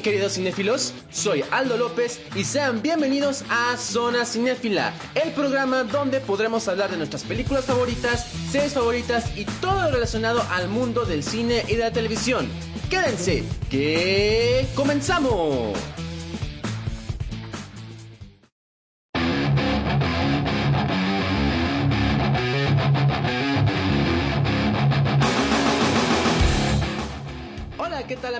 queridos cinéfilos, soy Aldo López y sean bienvenidos a Zona Cinéfila, el programa donde podremos hablar de nuestras películas favoritas, series favoritas y todo lo relacionado al mundo del cine y de la televisión. Quédense, que comenzamos.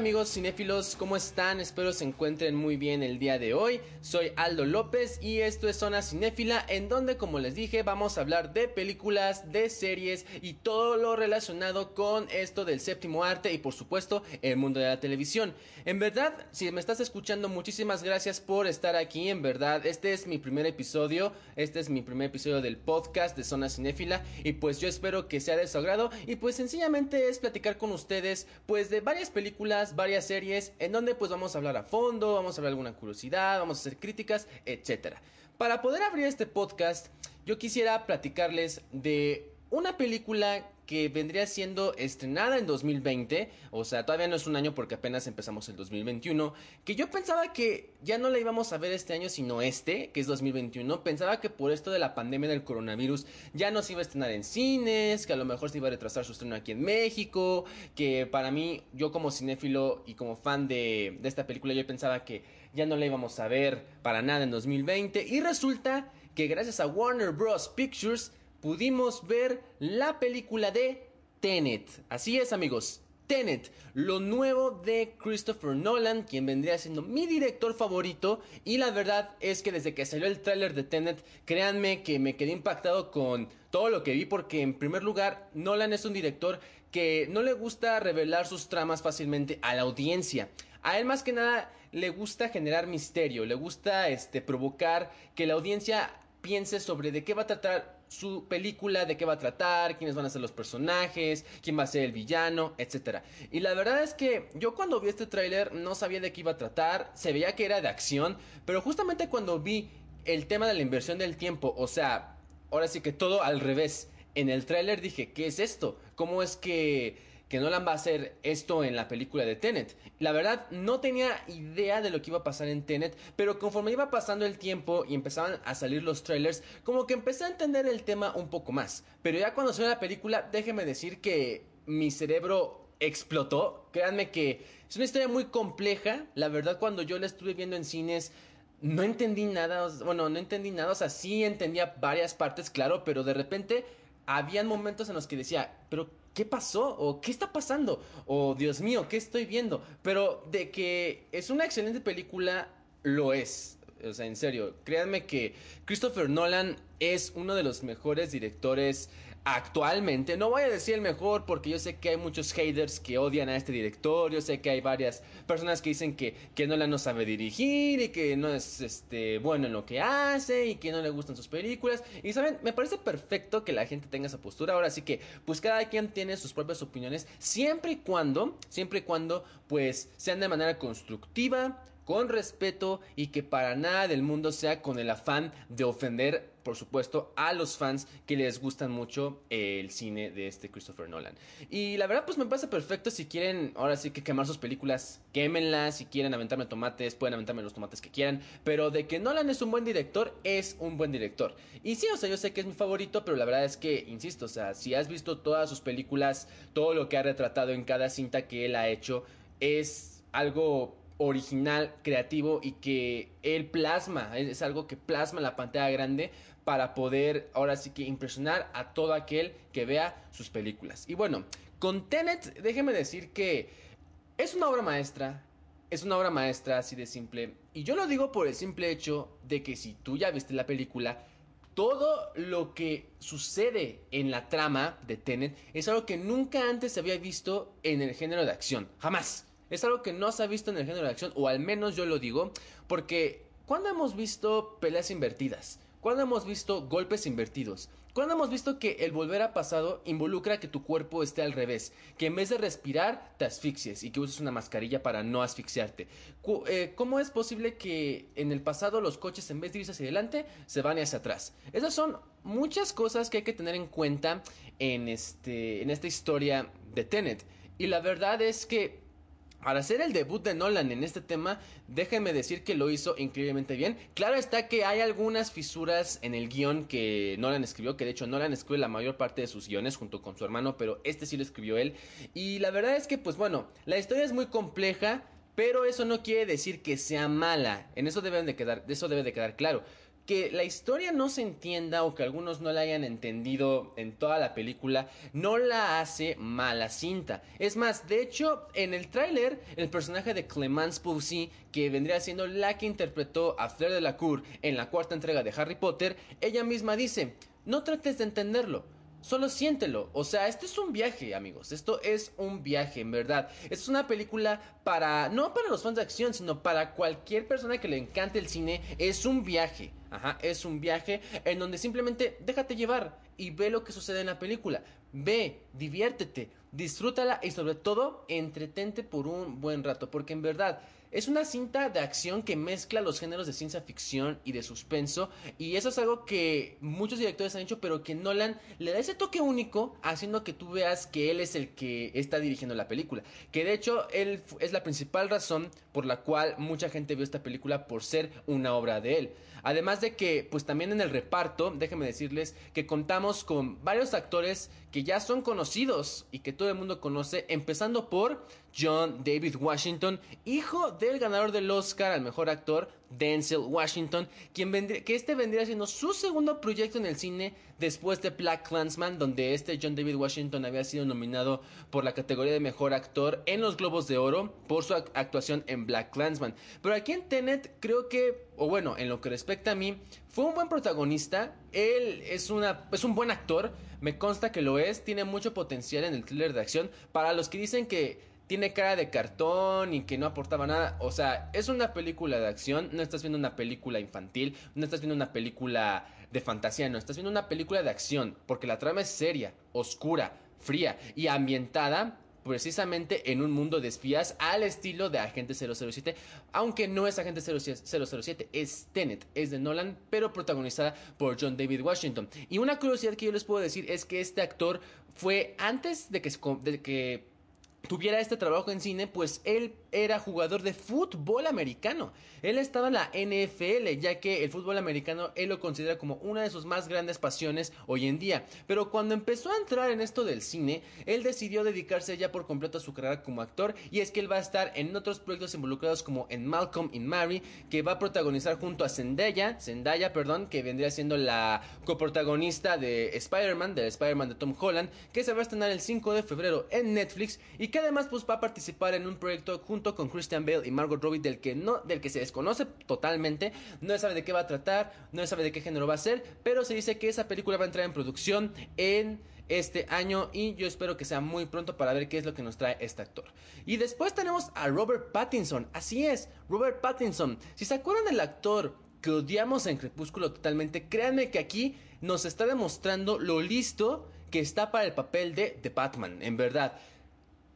Amigos cinéfilos? ¿Cómo están? Espero se encuentren muy bien el día de hoy. Soy Aldo López y esto es Zona Cinéfila en donde como les dije vamos a hablar de películas, de series y todo lo relacionado con esto del séptimo arte y por supuesto el mundo de la televisión. En verdad, si me estás escuchando muchísimas gracias por estar aquí. En verdad, este es mi primer episodio, este es mi primer episodio del podcast de Zona Cinéfila y pues yo espero que sea de su agrado y pues sencillamente es platicar con ustedes pues de varias películas varias series, en donde pues vamos a hablar a fondo, vamos a hablar alguna curiosidad, vamos a hacer críticas, etc. Para poder abrir este podcast, yo quisiera platicarles de una película que vendría siendo estrenada en 2020, o sea, todavía no es un año porque apenas empezamos el 2021, que yo pensaba que ya no la íbamos a ver este año, sino este, que es 2021, pensaba que por esto de la pandemia del coronavirus ya no se iba a estrenar en cines, que a lo mejor se iba a retrasar su estreno aquí en México, que para mí, yo como cinéfilo y como fan de, de esta película, yo pensaba que ya no la íbamos a ver para nada en 2020, y resulta que gracias a Warner Bros. Pictures, pudimos ver la película de Tenet. Así es amigos, Tenet, lo nuevo de Christopher Nolan, quien vendría siendo mi director favorito. Y la verdad es que desde que salió el tráiler de Tenet, créanme que me quedé impactado con todo lo que vi, porque en primer lugar, Nolan es un director que no le gusta revelar sus tramas fácilmente a la audiencia. A él más que nada le gusta generar misterio, le gusta este provocar que la audiencia piense sobre de qué va a tratar su película, de qué va a tratar, quiénes van a ser los personajes, quién va a ser el villano, etc. Y la verdad es que yo cuando vi este tráiler no sabía de qué iba a tratar, se veía que era de acción, pero justamente cuando vi el tema de la inversión del tiempo, o sea, ahora sí que todo al revés, en el tráiler dije, ¿qué es esto? ¿Cómo es que que Nolan va a hacer esto en la película de Tenet. La verdad, no tenía idea de lo que iba a pasar en Tenet, pero conforme iba pasando el tiempo y empezaban a salir los trailers, como que empecé a entender el tema un poco más. Pero ya cuando salió la película, déjeme decir que mi cerebro explotó. Créanme que es una historia muy compleja. La verdad, cuando yo la estuve viendo en cines, no entendí nada. Bueno, no entendí nada. O sea, sí entendía varias partes, claro, pero de repente habían momentos en los que decía, pero ¿qué pasó? ¿O qué está pasando? O Dios mío, ¿qué estoy viendo? Pero de que es una excelente película, lo es. O sea, en serio, créanme que Christopher Nolan es uno de los mejores directores actualmente. No voy a decir el mejor porque yo sé que hay muchos haters que odian a este director. Yo sé que hay varias personas que dicen que, que Nolan no sabe dirigir y que no es este, bueno en lo que hace y que no le gustan sus películas. Y saben, me parece perfecto que la gente tenga esa postura. Ahora sí que, pues cada quien tiene sus propias opiniones. Siempre y cuando, siempre y cuando, pues sean de manera constructiva con respeto y que para nada del mundo sea con el afán de ofender, por supuesto, a los fans que les gustan mucho el cine de este Christopher Nolan. Y la verdad, pues me pasa perfecto si quieren, ahora sí que quemar sus películas, quémenlas, si quieren aventarme tomates, pueden aventarme los tomates que quieran, pero de que Nolan es un buen director, es un buen director. Y sí, o sea, yo sé que es mi favorito, pero la verdad es que, insisto, o sea, si has visto todas sus películas, todo lo que ha retratado en cada cinta que él ha hecho, es algo original, creativo y que él plasma, es algo que plasma la pantalla grande para poder ahora sí que impresionar a todo aquel que vea sus películas. Y bueno, con Tenet, déjeme decir que es una obra maestra, es una obra maestra así de simple. Y yo lo digo por el simple hecho de que si tú ya viste la película, todo lo que sucede en la trama de Tenet es algo que nunca antes se había visto en el género de acción. Jamás. Es algo que no se ha visto en el género de acción, o al menos yo lo digo, porque ¿cuándo hemos visto peleas invertidas? ¿Cuándo hemos visto golpes invertidos? ¿Cuándo hemos visto que el volver a pasado involucra que tu cuerpo esté al revés? Que en vez de respirar te asfixies y que uses una mascarilla para no asfixiarte. Eh, ¿Cómo es posible que en el pasado los coches en vez de irse hacia adelante se van hacia atrás? Esas son muchas cosas que hay que tener en cuenta en, este, en esta historia de Tenet. Y la verdad es que para hacer el debut de Nolan en este tema, déjenme decir que lo hizo increíblemente bien. Claro está que hay algunas fisuras en el guion que Nolan escribió, que de hecho Nolan escribe la mayor parte de sus guiones junto con su hermano, pero este sí lo escribió él. Y la verdad es que, pues bueno, la historia es muy compleja, pero eso no quiere decir que sea mala. En eso deben de quedar, eso debe de quedar claro que la historia no se entienda o que algunos no la hayan entendido en toda la película no la hace mala cinta. Es más, de hecho, en el tráiler, el personaje de Clemence Poussy, que vendría siendo la que interpretó a Fleur de la Cour en la cuarta entrega de Harry Potter, ella misma dice, no trates de entenderlo. Solo siéntelo. O sea, esto es un viaje, amigos. Esto es un viaje, en verdad. Es una película para. No para los fans de acción, sino para cualquier persona que le encante el cine. Es un viaje. Ajá, es un viaje en donde simplemente déjate llevar y ve lo que sucede en la película. Ve, diviértete, disfrútala y sobre todo entretente por un buen rato. Porque en verdad es una cinta de acción que mezcla los géneros de ciencia ficción y de suspenso. Y eso es algo que muchos directores han hecho, pero que Nolan le da ese toque único, haciendo que tú veas que él es el que está dirigiendo la película. Que de hecho, él es la principal razón por la cual mucha gente vio esta película por ser una obra de él. Además de que, pues también en el reparto, déjenme decirles que contamos con varios actores que ya son conocidos y que todo el mundo conoce, empezando por John David Washington, hijo del ganador del Oscar al mejor actor, Denzel Washington, quien que este vendría siendo su segundo proyecto en el cine después de Black Clansman, donde este John David Washington había sido nominado por la categoría de mejor actor en los Globos de Oro por su actuación en Black Clansman. Pero aquí en Tenet creo que, o bueno, en lo que respecta a mí, fue un buen protagonista, él es, una, es un buen actor, me consta que lo es, tiene mucho potencial en el thriller de acción. Para los que dicen que tiene cara de cartón y que no aportaba nada. O sea, es una película de acción, no estás viendo una película infantil, no estás viendo una película de fantasía, no, estás viendo una película de acción, porque la trama es seria, oscura, fría y ambientada precisamente en un mundo de espías al estilo de Agente 007, aunque no es Agente 007, es Tenet, es de Nolan, pero protagonizada por John David Washington. Y una curiosidad que yo les puedo decir es que este actor fue antes de que, de que tuviera este trabajo en cine, pues él era jugador de fútbol americano. Él estaba en la NFL, ya que el fútbol americano él lo considera como una de sus más grandes pasiones hoy en día. Pero cuando empezó a entrar en esto del cine, él decidió dedicarse ya por completo a su carrera como actor. Y es que él va a estar en otros proyectos involucrados como en Malcolm in Mary, que va a protagonizar junto a Zendaya, Zendaya, perdón, que vendría siendo la coprotagonista de Spider-Man, del Spider-Man de Tom Holland, que se va a estrenar el 5 de febrero en Netflix y que además pues va a participar en un proyecto junto con Christian Bale y Margot Robbie del que no del que se desconoce totalmente, no se sabe de qué va a tratar, no se sabe de qué género va a ser, pero se dice que esa película va a entrar en producción en este año y yo espero que sea muy pronto para ver qué es lo que nos trae este actor. Y después tenemos a Robert Pattinson, así es, Robert Pattinson. Si se acuerdan del actor que odiamos en Crepúsculo totalmente, créanme que aquí nos está demostrando lo listo que está para el papel de The Batman, en verdad.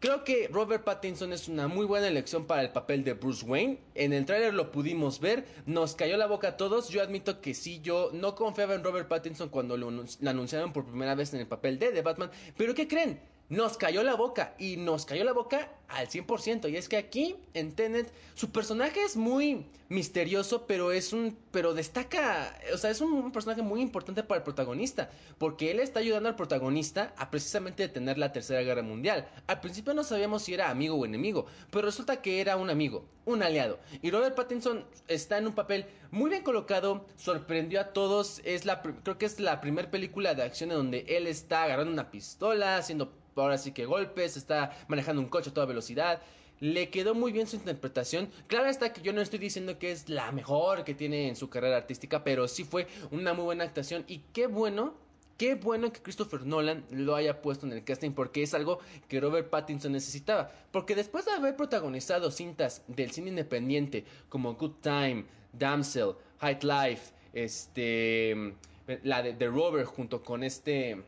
Creo que Robert Pattinson es una muy buena elección para el papel de Bruce Wayne. En el tráiler lo pudimos ver, nos cayó la boca a todos. Yo admito que sí, yo no confiaba en Robert Pattinson cuando lo, anunciaron por primera vez en el papel de Batman. Pero ¿qué creen? Nos cayó la boca y nos cayó la boca al 100%. Y es que aquí en Tenet su personaje es muy misterioso, pero es un pero destaca, o sea, es un, personaje muy importante para el protagonista, porque él está ayudando al protagonista a precisamente detener la Tercera Guerra Mundial. Al principio no sabíamos si era amigo o enemigo, pero resulta que era un amigo, un aliado. Y Robert Pattinson está en un papel muy bien colocado, sorprendió a todos, es la creo que es la primera película de acción en donde él está agarrando una pistola, haciendo ahora sí que golpes, está manejando un coche a toda velocidad. Le quedó muy bien su interpretación. Claro está que yo no estoy diciendo que es la mejor que tiene en su carrera artística, pero sí fue una muy buena actuación y qué bueno Qué bueno que Christopher Nolan lo haya puesto en el casting porque es algo que Robert Pattinson necesitaba. Porque después de haber protagonizado cintas del cine independiente como Good Time, Damsel, High Life, este, la de The Rover junto con este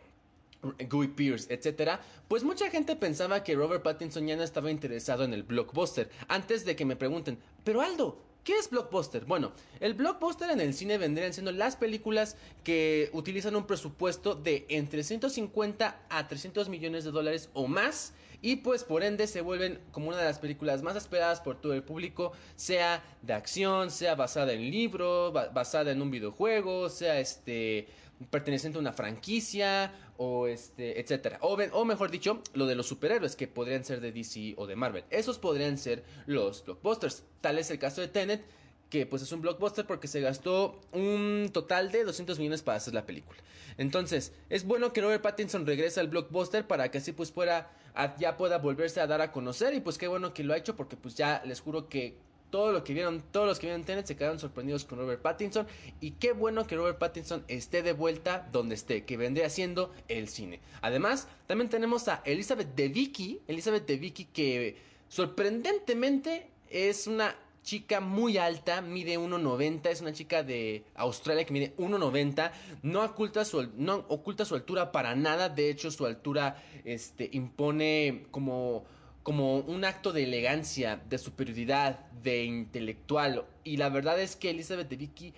Guy Pierce, etcétera, pues mucha gente pensaba que Robert Pattinson ya no estaba interesado en el blockbuster. Antes de que me pregunten, pero Aldo, ¿Qué es blockbuster? Bueno, el blockbuster en el cine vendrían siendo las películas que utilizan un presupuesto de entre 150 a 300 millones de dólares o más y pues por ende se vuelven como una de las películas más esperadas por todo el público, sea de acción, sea basada en libro, basada en un videojuego, sea este perteneciente a una franquicia o este etcétera. O, o, mejor dicho lo de los superhéroes que podrían ser de DC o de Marvel. Esos podrían ser los blockbusters. Tal es el caso de Tenet que pues es un blockbuster porque se gastó un total de 200 millones para hacer la película. Entonces es bueno que Robert Pattinson regrese al blockbuster para que así pues pueda ya pueda volverse a dar a conocer y pues qué bueno que lo ha hecho porque pues ya les juro que todo lo que vieron, todos los que vieron Tenet se quedaron sorprendidos con Robert Pattinson. Y qué bueno que Robert Pattinson esté de vuelta donde esté, que vendría haciendo el cine. Además, también tenemos a Elizabeth de Vicky, Elizabeth de Vicky que sorprendentemente es una chica muy alta, mide 1,90, es una chica de Australia que mide 1,90, no oculta su no oculta su altura para nada, de hecho su altura este impone como como un acto de elegancia, de superioridad, de intelectual. Y la verdad es que Elizabeth de Vicky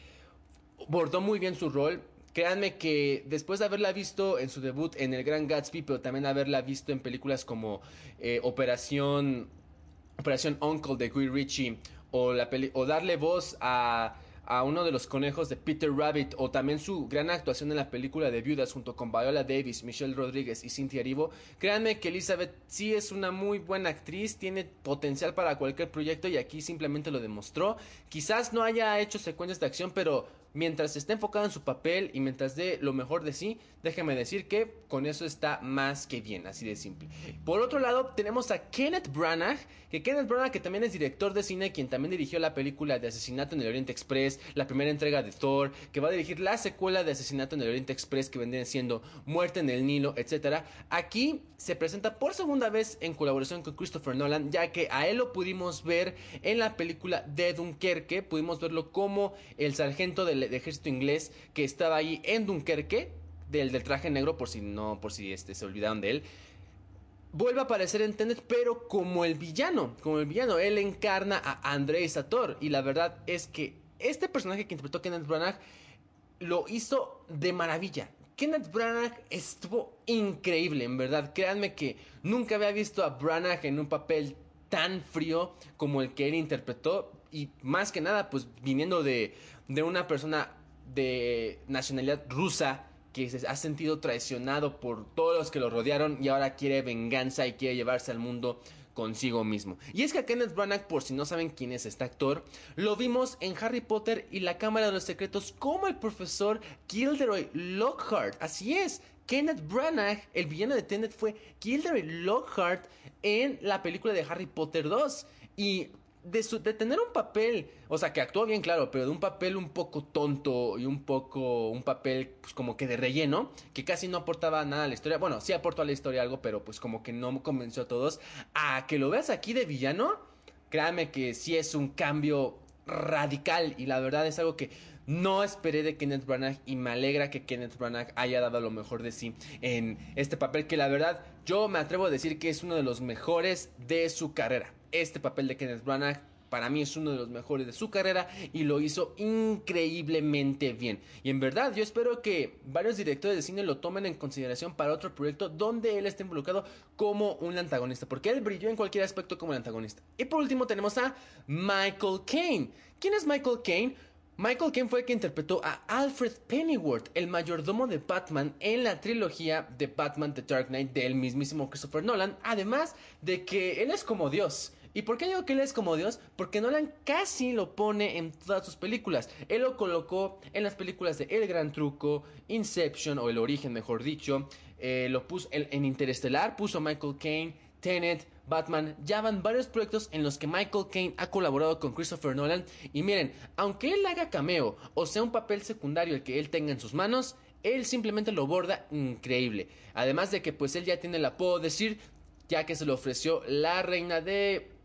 bordó muy bien su rol. Créanme que después de haberla visto en su debut en El Gran Gatsby, pero también haberla visto en películas como eh, Operación Operación Uncle de Guy Ritchie o, la o darle voz a a uno de los conejos de Peter Rabbit o también su gran actuación en la película de Viudas junto con Viola Davis, Michelle Rodríguez y Cynthia Erivo, créanme que Elizabeth sí es una muy buena actriz, tiene potencial para cualquier proyecto y aquí simplemente lo demostró. Quizás no haya hecho secuencias de acción, pero mientras esté enfocado en su papel y mientras dé lo mejor de sí, déjeme decir que con eso está más que bien, así de simple. Por otro lado, tenemos a Kenneth Branagh, que Kenneth Branagh que también es director de cine, quien también dirigió la película de Asesinato en el Oriente Express, la primera entrega de Thor, que va a dirigir la secuela de Asesinato en el Oriente Express que vendría siendo Muerte en el Nilo, etc. Aquí se presenta por segunda vez en colaboración con Christopher Nolan, ya que a él lo pudimos ver en la película de Dunkerque, pudimos verlo como el sargento del ejército inglés que estaba ahí en Dunkerque, del, del traje negro, por si no, por si este, se olvidaron de él. Vuelve a aparecer en Tenet, pero como el villano, como el villano, él encarna a Andrei Sator. Y la verdad es que este personaje que interpretó Kenneth Branagh lo hizo de maravilla. Kenneth Branagh estuvo increíble, en verdad. Créanme que nunca había visto a Branagh en un papel tan frío como el que él interpretó. Y más que nada, pues viniendo de de una persona de nacionalidad rusa que se ha sentido traicionado por todos los que lo rodearon y ahora quiere venganza y quiere llevarse al mundo consigo mismo. Y es que a Kenneth Branagh, por si no saben quién es este actor, lo vimos en Harry Potter y la Cámara de los Secretos como el profesor Gilderoy Lockhart. Así es, Kenneth Branagh, el villano de Tenet, fue Gilderoy Lockhart en la película de Harry Potter 2. Y de, tener un papel, o sea, que actuó bien, claro, pero de un papel un poco tonto y un poco, un papel pues, como que de relleno, que casi no aportaba nada a la historia. Bueno, sí aportó a la historia algo, pero pues como que no convenció a todos. A que lo veas aquí de villano, créame que sí es un cambio radical y la verdad es algo que no esperé de Kenneth Branagh y me alegra que Kenneth Branagh haya dado lo mejor de sí en este papel que la verdad yo me atrevo a decir que es uno de los mejores de su carrera este papel de Kenneth Branagh para mí es uno de los mejores de su carrera y lo hizo increíblemente bien. Y en verdad yo espero que varios directores de cine lo tomen en consideración para otro proyecto donde él esté involucrado como un antagonista, porque él brilló en cualquier aspecto como el antagonista. Y por último tenemos a Michael Caine. ¿Quién es Michael Caine? Michael Caine fue el que interpretó a Alfred Pennyworth, el mayordomo de Batman en la trilogía de Batman The Dark Knight del mismísimo Christopher Nolan, además de que él es como Dios. ¿Y por qué digo que él es como Dios? Porque Nolan casi lo pone en todas sus películas. Él lo colocó en las películas de El Gran Truco, Inception o El Origen, mejor dicho. Eh, lo puso en, Interestelar, puso Michael Caine, Tenet, Batman, ya van varios proyectos en los que Michael Caine ha colaborado con Christopher Nolan. Y miren, aunque él haga cameo o sea un papel secundario el que él tenga en sus manos, él simplemente lo borda increíble. Además de que pues él ya tiene el apodo decir, ya que se lo ofreció la reina de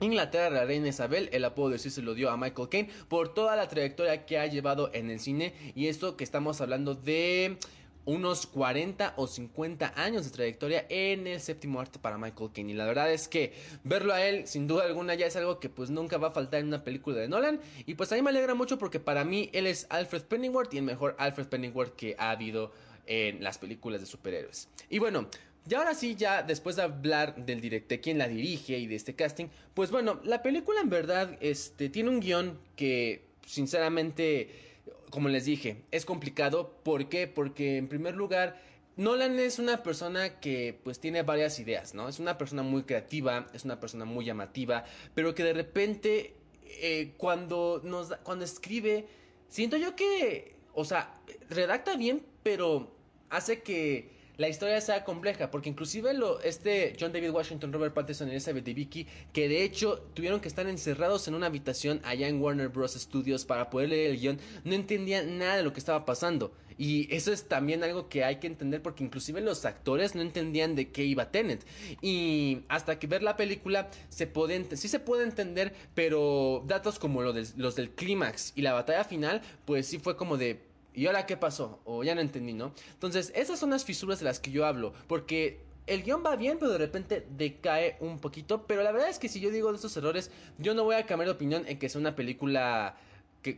Inglaterra, la reina Isabel, el apodo de sí se lo dio a Michael Caine por toda la trayectoria que ha llevado en el cine y esto que estamos hablando de unos 40 o 50 años de trayectoria en el séptimo arte para Michael Caine. Y la verdad es que verlo a él, sin duda alguna, ya es algo que pues nunca va a faltar en una película de Nolan. Y pues a mí me alegra mucho porque para mí él es Alfred Pennyworth y el mejor Alfred Pennyworth que ha habido en las películas de superhéroes. Y bueno, y ahora sí, ya después de hablar del director, quién la dirige y de este casting, pues bueno, la película en verdad este, tiene un guion que sinceramente como les dije, es complicado. ¿Por qué? Porque en primer lugar, Nolan es una persona que pues tiene varias ideas, ¿no? Es una persona muy creativa, es una persona muy llamativa, pero que de repente eh, cuando nos cuando escribe, siento yo que, o sea, redacta bien, pero hace que la historia sea compleja, porque inclusive lo, este John David Washington, Robert Pattinson y Elizabeth Vicky, que de hecho tuvieron que estar encerrados en una habitación allá en Warner Bros. Studios para poder leer el guion, no entendían nada de lo que estaba pasando. Y eso es también algo que hay que entender porque inclusive los actores no entendían de qué iba Tenet. Y hasta que ver la película se puede, sí se puede entender, pero datos como los del clímax y la batalla final, pues sí fue como de ¿Y ahora qué pasó? O ya no entendí, ¿no? Entonces, esas son las fisuras de las que yo hablo. Porque el guion va bien, pero de repente decae un poquito. Pero la verdad es que si yo digo de estos errores, yo no voy a cambiar de opinión en que sea una película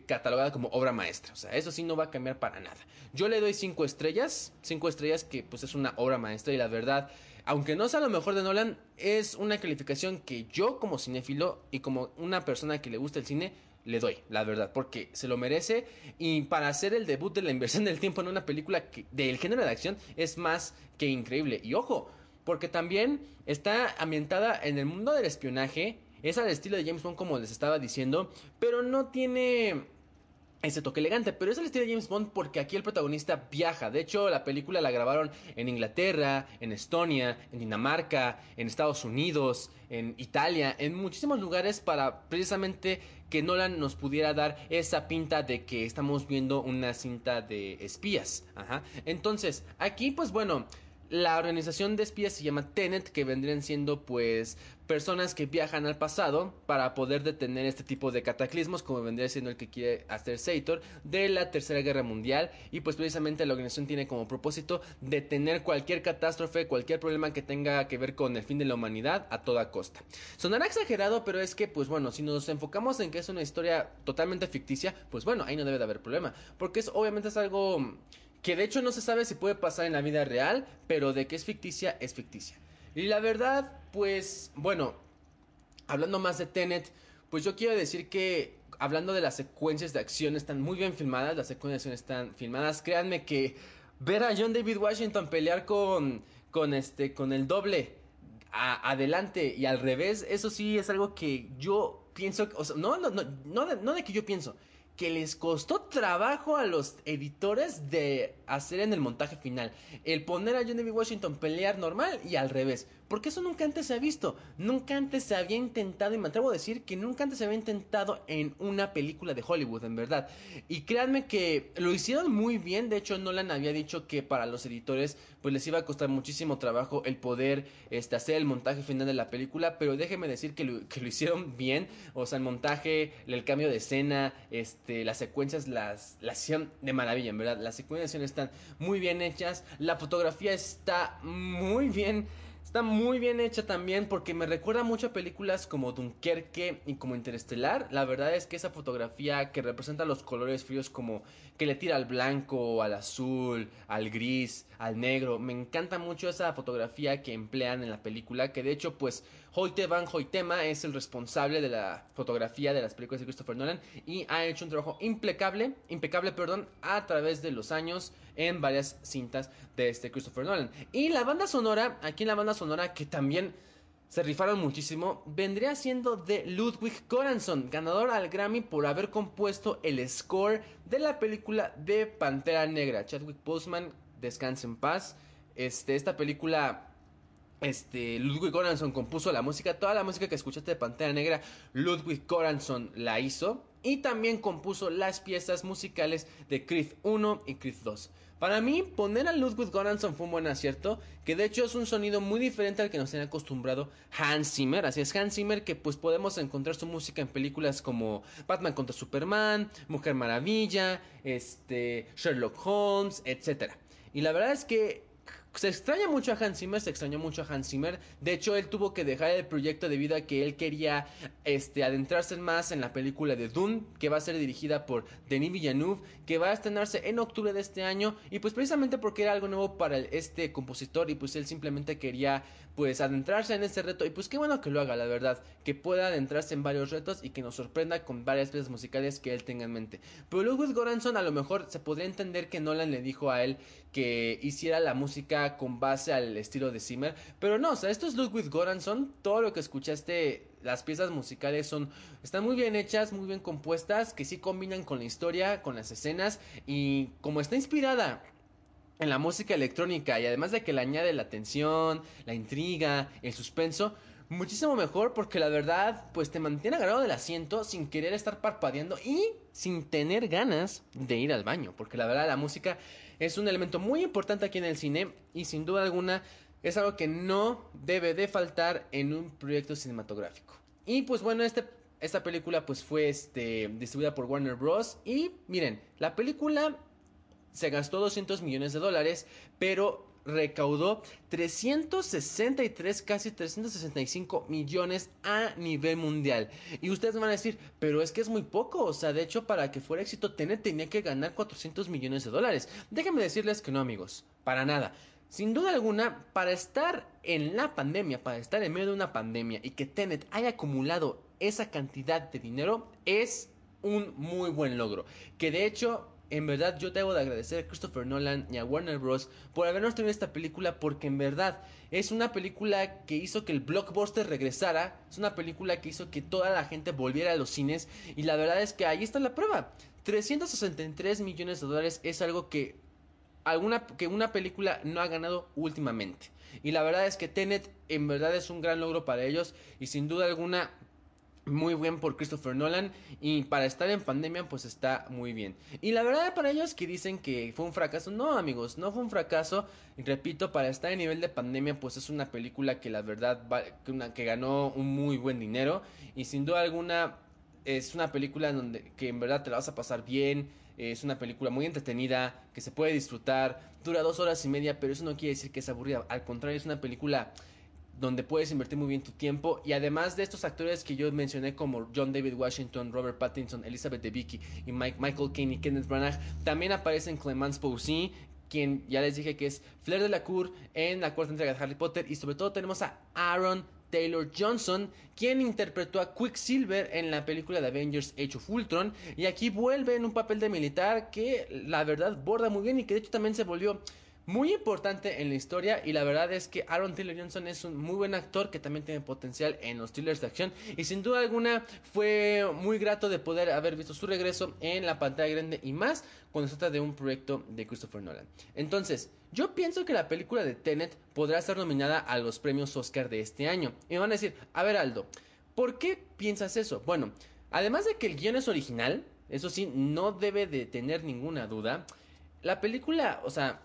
catalogada como obra maestra. O sea, eso sí no va a cambiar para nada. Yo le doy cinco estrellas. Cinco estrellas que pues es una obra maestra. Y la verdad, aunque no sea lo mejor de Nolan, es una calificación que yo como cinéfilo y como una persona que le gusta el cine le doy, la verdad, porque se lo merece y para hacer el debut de la inversión del tiempo en una película del género de acción es más que increíble. Y ojo, porque también está ambientada en el mundo del espionaje, es al estilo de James Bond como les estaba diciendo, pero no tiene ese toque elegante, pero es el estilo de James Bond porque aquí el protagonista viaja. De hecho, la película la grabaron en Inglaterra, en Estonia, en Dinamarca, en Estados Unidos, en Italia, en muchísimos lugares para precisamente que Nolan nos pudiera dar esa pinta de que estamos viendo una cinta de espías. Ajá. Entonces, aquí pues bueno, la organización de espías se llama Tenet, que vendrían siendo pues personas que viajan al pasado para poder detener este tipo de cataclismos, como vendría siendo el que quiere hacer Sator de la Tercera Guerra Mundial. Y pues precisamente la organización tiene como propósito detener cualquier catástrofe, cualquier problema que tenga que ver con el fin de la humanidad a toda costa. Sonará exagerado, pero es que pues bueno, si nos enfocamos en que es una historia totalmente ficticia, pues bueno, ahí no debe de haber problema, porque es obviamente es algo que de hecho no se sabe si puede pasar en la vida real, pero de que es ficticia, es ficticia. Y la verdad, pues, bueno, hablando más de Tenet, pues yo quiero decir que hablando de las secuencias de acción están muy bien filmadas, las secuencias de acción están filmadas, créanme que ver a John David Washington pelear con, con este, con el doble adelante y al revés, eso sí es algo que yo pienso, o sea, no, no, no, no de, no de que yo pienso, que les costó trabajo a los editores de hacer en el montaje final. El poner a John David Washington pelear normal y al revés. Porque eso nunca antes se ha visto. Nunca antes se había intentado, y me atrevo a decir que nunca antes se había intentado en una película de Hollywood, en verdad. Y créanme que lo hicieron muy bien. De hecho, Nolan había dicho que para los editores, pues les iba a costar muchísimo trabajo el poder este, hacer el montaje final de la película. Pero déjenme decir que lo, hicieron bien. O sea, el montaje, el cambio de escena, este, las secuencias las, las hicieron de maravilla, en verdad. Las secuencias están muy bien hechas. La fotografía está muy bien Está muy bien hecha también porque me recuerda mucho a películas como Dunkerque y como Interestelar. La verdad es que esa fotografía que representa los colores fríos como que le tira al blanco, al azul, al gris, al negro. Me encanta mucho esa fotografía que emplean en la película, que de hecho pues Hoyte Van Hoytema es el responsable de la fotografía de las películas de Christopher Nolan y ha hecho un trabajo impecable, impecable, perdón, a través de los años en varias cintas de este Christopher Nolan. Y la banda sonora, aquí la banda sonora que también se rifaron muchísimo, vendría siendo de Ludwig Göransson, ganador al Grammy por haber compuesto el score de la película de Pantera Negra. Chadwick Boseman, descanse en paz. Este, esta película este, Ludwig Göransson compuso la música, toda la música que escuchaste de Pantera Negra, Ludwig Göransson la hizo y también compuso las piezas musicales de Creed 1 y Creed 2. Para mí, poner a Ludwig Göransson fue un buen acierto, que de hecho es un sonido muy diferente al que nos tiene acostumbrado Hans Zimmer. Así es, Hans Zimmer que pues podemos encontrar su música en películas como Batman contra Superman, Mujer Maravilla, este, Sherlock Holmes, etcétera. Y la verdad es que se extraña mucho a Hans Zimmer, se extrañó mucho a Hans Zimmer. De hecho, él tuvo que dejar el proyecto debido a que él quería este, adentrarse más en la película de Dune, que va a ser dirigida por Denis Villeneuve, que va a estrenarse en octubre de este año. Y pues precisamente porque era algo nuevo para este compositor y pues él simplemente quería pues adentrarse en ese reto. Y pues qué bueno que lo haga, la verdad. Que pueda adentrarse en varios retos y que nos sorprenda con varias piezas musicales que él tenga en mente. Pero Ludwig Goranson a lo mejor se podría entender que Nolan le dijo a él que hiciera la música con base al estilo de Zimmer. Pero no, o sea, esto es Ludwig Goranson. Todo lo que escuchaste, las piezas musicales son, están muy bien hechas, muy bien compuestas, que sí combinan con la historia, con las escenas. Y como está inspirada en la música electrónica y además de que le añade la tensión, la intriga, el suspenso, muchísimo mejor porque la verdad pues te mantiene agarrado del asiento sin querer estar parpadeando y sin tener ganas de ir al baño, porque la verdad la música es un elemento muy importante aquí en el cine y sin duda alguna es algo que no debe de faltar en un proyecto cinematográfico. Y pues bueno, este, esta película pues fue este, distribuida por Warner Bros. Y miren, la película se gastó 200 millones de dólares, pero recaudó 363, casi 365 millones a nivel mundial. Y ustedes van a decir, pero es que es muy poco. O sea, de hecho, para que fuera éxito, Tenet tenía que ganar 400 millones de dólares. Déjenme decirles que no, amigos, para nada. Sin duda alguna, para estar en la pandemia, para estar en medio de una pandemia y que Tenet haya acumulado esa cantidad de dinero, es un muy buen logro. Que de hecho en verdad yo debo de agradecer a Christopher Nolan y a Warner Bros. por habernos tenido esta película porque en verdad es una película que hizo que el blockbuster regresara, es una película que hizo que toda la gente volviera a los cines y la verdad es que ahí está la prueba. 363 millones de dólares es algo que alguna que una película no ha ganado últimamente. Y la verdad es que Tenet en verdad es un gran logro para ellos y sin duda alguna muy bien por Christopher Nolan y para estar en pandemia pues está muy bien. Y la verdad para ellos que dicen que fue un fracaso, no amigos, no fue un fracaso. Repito, para estar en nivel de pandemia pues es una película que la verdad que, que ganó un muy buen dinero y sin duda alguna es una película donde que en verdad te la vas a pasar bien. Es una película muy entretenida, que se puede disfrutar, dura dos horas y media, pero eso no quiere decir que es aburrida. Al contrario, es una película donde puedes invertir muy bien tu tiempo. Y además de estos actores que yo mencioné como John David Washington, Robert Pattinson, Elizabeth Debicki y Mike, Michael Caine y Kenneth Branagh, también aparecen Clemence Poussy, quien ya les dije que es Flair de la Cour en la cuarta entrega de Harry Potter. Y sobre todo tenemos a Aaron Taylor Johnson, quien interpretó a Quicksilver en la película de Avengers Age of Ultron. Y aquí vuelve en un papel de militar que la verdad borda muy bien y que de hecho también se volvió muy importante en la historia y la verdad es que Aaron Taylor Johnson es un muy buen actor que también tiene potencial en los thrillers de acción y sin duda alguna fue muy grato de poder haber visto su regreso en la pantalla grande y más cuando se trata de un proyecto de Christopher Nolan. Entonces, yo pienso que la película de Tenet podrá estar nominada a los premios Oscar de este año. Y me van a decir, a ver Aldo, ¿por qué piensas eso? Bueno, además de que el guion es original, eso sí, no debe de tener ninguna duda. La película, o sea,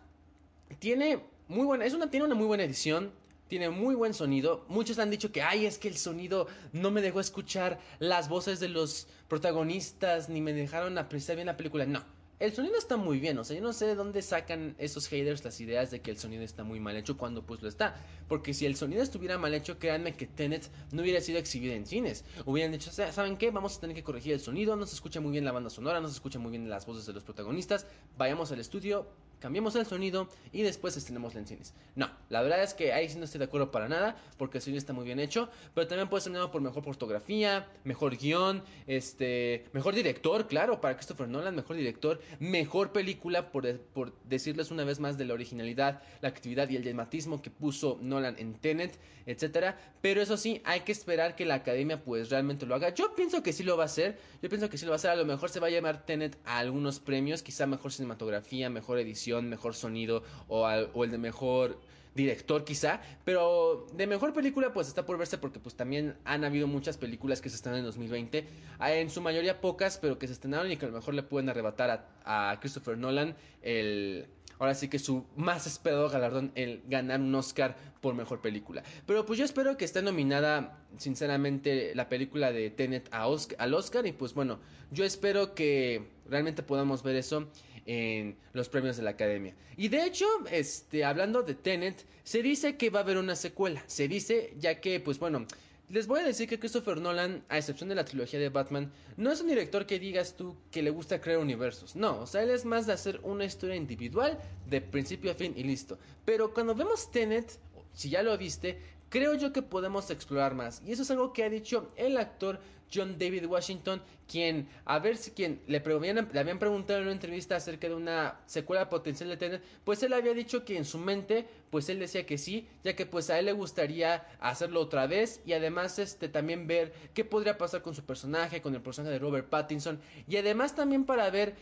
tiene muy buena, es una, tiene una muy buena edición, tiene muy buen sonido. Muchos han dicho que, ay, es que el sonido no me dejó escuchar las voces de los protagonistas, ni me dejaron apreciar bien la película. No, el sonido está muy bien, o sea, yo no sé de dónde sacan esos haters las ideas de que el sonido está muy mal hecho cuando pues lo está. Porque si el sonido estuviera mal hecho, créanme que Tenet no hubiera sido exhibida en cines. Hubieran dicho, ¿saben qué? Vamos a tener que corregir el sonido, no se escucha muy bien la banda sonora, no se escucha muy bien las voces de los protagonistas. Vayamos al estudio, cambiemos el sonido y después estrenemos en cines. No, la verdad es que ahí sí no estoy de acuerdo para nada, porque el sonido está muy bien hecho, pero también puede ser nominado por mejor fotografía, mejor guion, este, mejor director, claro, para Christopher Nolan, mejor director, mejor película, por, por decirles una vez más de la originalidad, la actividad y el dramatismo que puso Nolan en Tenet, etcétera, pero eso sí, hay que esperar que la academia pues realmente lo haga. Yo pienso que sí lo va a hacer, yo pienso que sí lo va a hacer, a lo mejor se va a llamar Tenet a algunos premios, quizá mejor cinematografía, mejor edición, mejor sonido o, el de mejor director quizá, pero de mejor película pues está por verse porque pues también han habido muchas películas que se estrenan en 2020, ah, en su mayoría pocas, pero que se estrenaron y que a lo mejor le pueden arrebatar a, Christopher Nolan el, ahora sí que su más esperado galardón, el ganar un Oscar por mejor película. Pero pues yo espero que esté nominada, sinceramente, la película de Tenet al Oscar. Y pues bueno, yo espero que realmente podamos ver eso en los premios de la Academia. Y de hecho, este, hablando de Tenet, se dice que va a haber una secuela. Se dice, ya que, pues bueno, les voy a decir que Christopher Nolan, a excepción de la trilogía de Batman, no es un director que digas tú que le gusta crear universos. No, o sea, él es más de hacer una historia individual de principio a fin y listo. Pero cuando vemos Tenet, si ya lo viste, creo yo que podemos explorar más. Y eso es algo que ha dicho el actor John David Washington, quien, a ver si quien le, le, habían preguntado en una entrevista acerca de una secuela potencial de Tenet, pues él había dicho que en su mente, pues él decía que sí, ya que pues a él le gustaría hacerlo otra vez y además este también ver qué podría pasar con su personaje, con el personaje de Robert Pattinson y además también para ver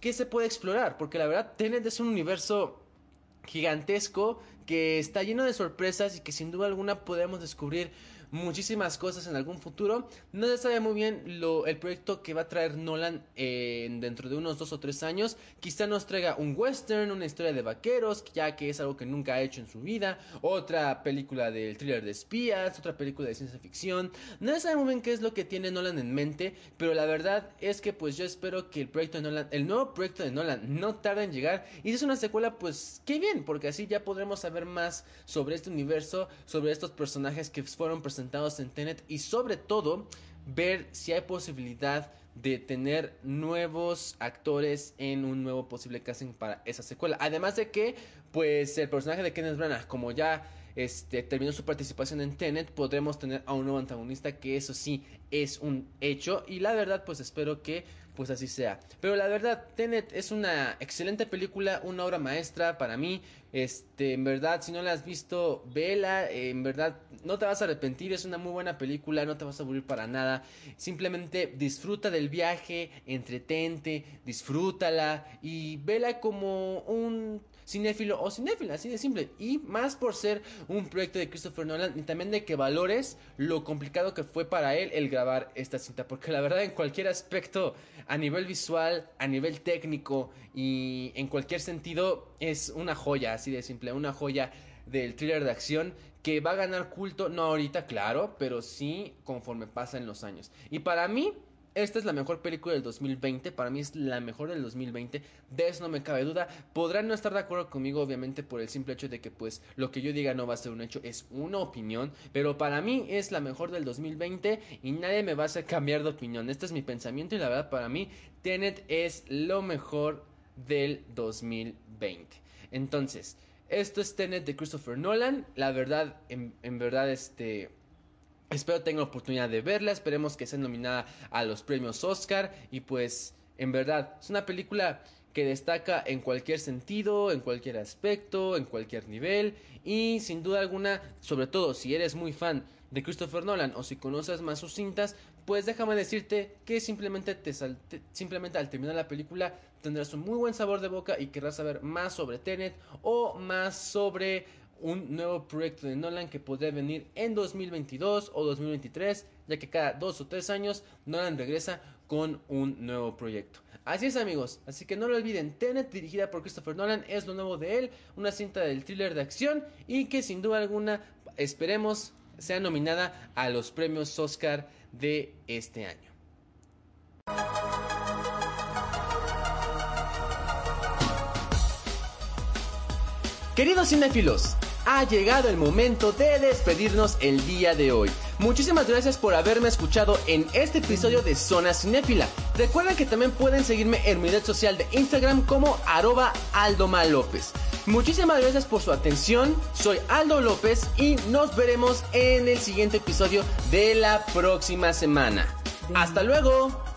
qué se puede explorar, porque la verdad Tenet es un universo gigantesco que está lleno de sorpresas y que sin duda alguna podemos descubrir muchísimas cosas en algún futuro. No se sabe muy bien lo, el proyecto que va a traer Nolan dentro de unos dos o tres años. Quizá nos traiga un western, una historia de vaqueros, ya que es algo que nunca ha hecho en su vida. Otra película del thriller de espías, otra película de ciencia ficción. No se sabe muy bien qué es lo que tiene Nolan en mente, pero la verdad es que pues yo espero que el proyecto de Nolan, el nuevo proyecto de Nolan no tarde en llegar. Y si es una secuela, pues qué bien, porque así ya podremos saber más sobre este universo, sobre estos personajes que fueron presentados en Tenet y sobre todo ver si hay posibilidad de tener nuevos actores en un nuevo posible casting para esa secuela. Además de que, pues, el personaje de Kenneth Branagh, como ya este, terminó su participación en Tenet, podremos tener a un nuevo antagonista, que eso sí es un hecho. Y la verdad, pues espero que pues así sea. Pero la verdad, Tenet es una excelente película, una obra maestra para mí. Este, en verdad, si no la has visto, vela. en verdad, no te vas a arrepentir. Es una muy buena película, no te vas a aburrir para nada. Simplemente disfruta del viaje, entretente, disfrútala y vela como un cinéfilo o cinéfila, así de simple. Y más por ser un proyecto de Christopher Nolan y también de que valores lo complicado que fue para él el grabar esta cinta. Porque la verdad en cualquier aspecto, a nivel visual, a nivel técnico y en cualquier sentido, es una joya, así de simple, una joya del thriller de acción que va a ganar culto, no ahorita, claro, pero sí conforme pasan los años. Y para mí, esta es la mejor película del 2020, para mí es la mejor del 2020, de eso no me cabe duda. Podrán no estar de acuerdo conmigo, obviamente, por el simple hecho de que pues lo que yo diga no va a ser un hecho, es una opinión, pero para mí es la mejor del 2020 y nadie me va a cambiar de opinión. Este es mi pensamiento y la verdad para mí Tenet es lo mejor del 2020. Entonces, esto es Tenet de Christopher Nolan, la verdad, en verdad, este Espero la oportunidad de verla, esperemos que sea nominada a los premios Oscar. Y pues en verdad es una película que destaca en cualquier sentido, en cualquier aspecto, en cualquier nivel. Y sin duda alguna, sobre todo si eres muy fan de Christopher Nolan o si conoces más sus cintas, pues déjame decirte que simplemente te simplemente al terminar la película tendrás un muy buen sabor de boca y querrás saber más sobre Tenet o más sobre un nuevo proyecto de Nolan que podría venir en 2022 o 2023, ya que cada dos o tres años Nolan regresa con un nuevo proyecto. Así es amigos, así que no lo olviden, Tenet dirigida por Christopher Nolan es lo nuevo de él, una cinta del thriller de acción y que sin duda alguna esperemos sea nominada a los premios Oscar de este año. Queridos cinéfilos, ha llegado el momento de despedirnos el día de hoy. Muchísimas gracias por haberme escuchado en este episodio de Zona Cinéfila. Recuerden que también pueden seguirme en mi red social de Instagram como arroba Aldo López. Muchísimas gracias por su atención, soy Aldo López y nos veremos en el siguiente episodio de la próxima semana. Hasta luego.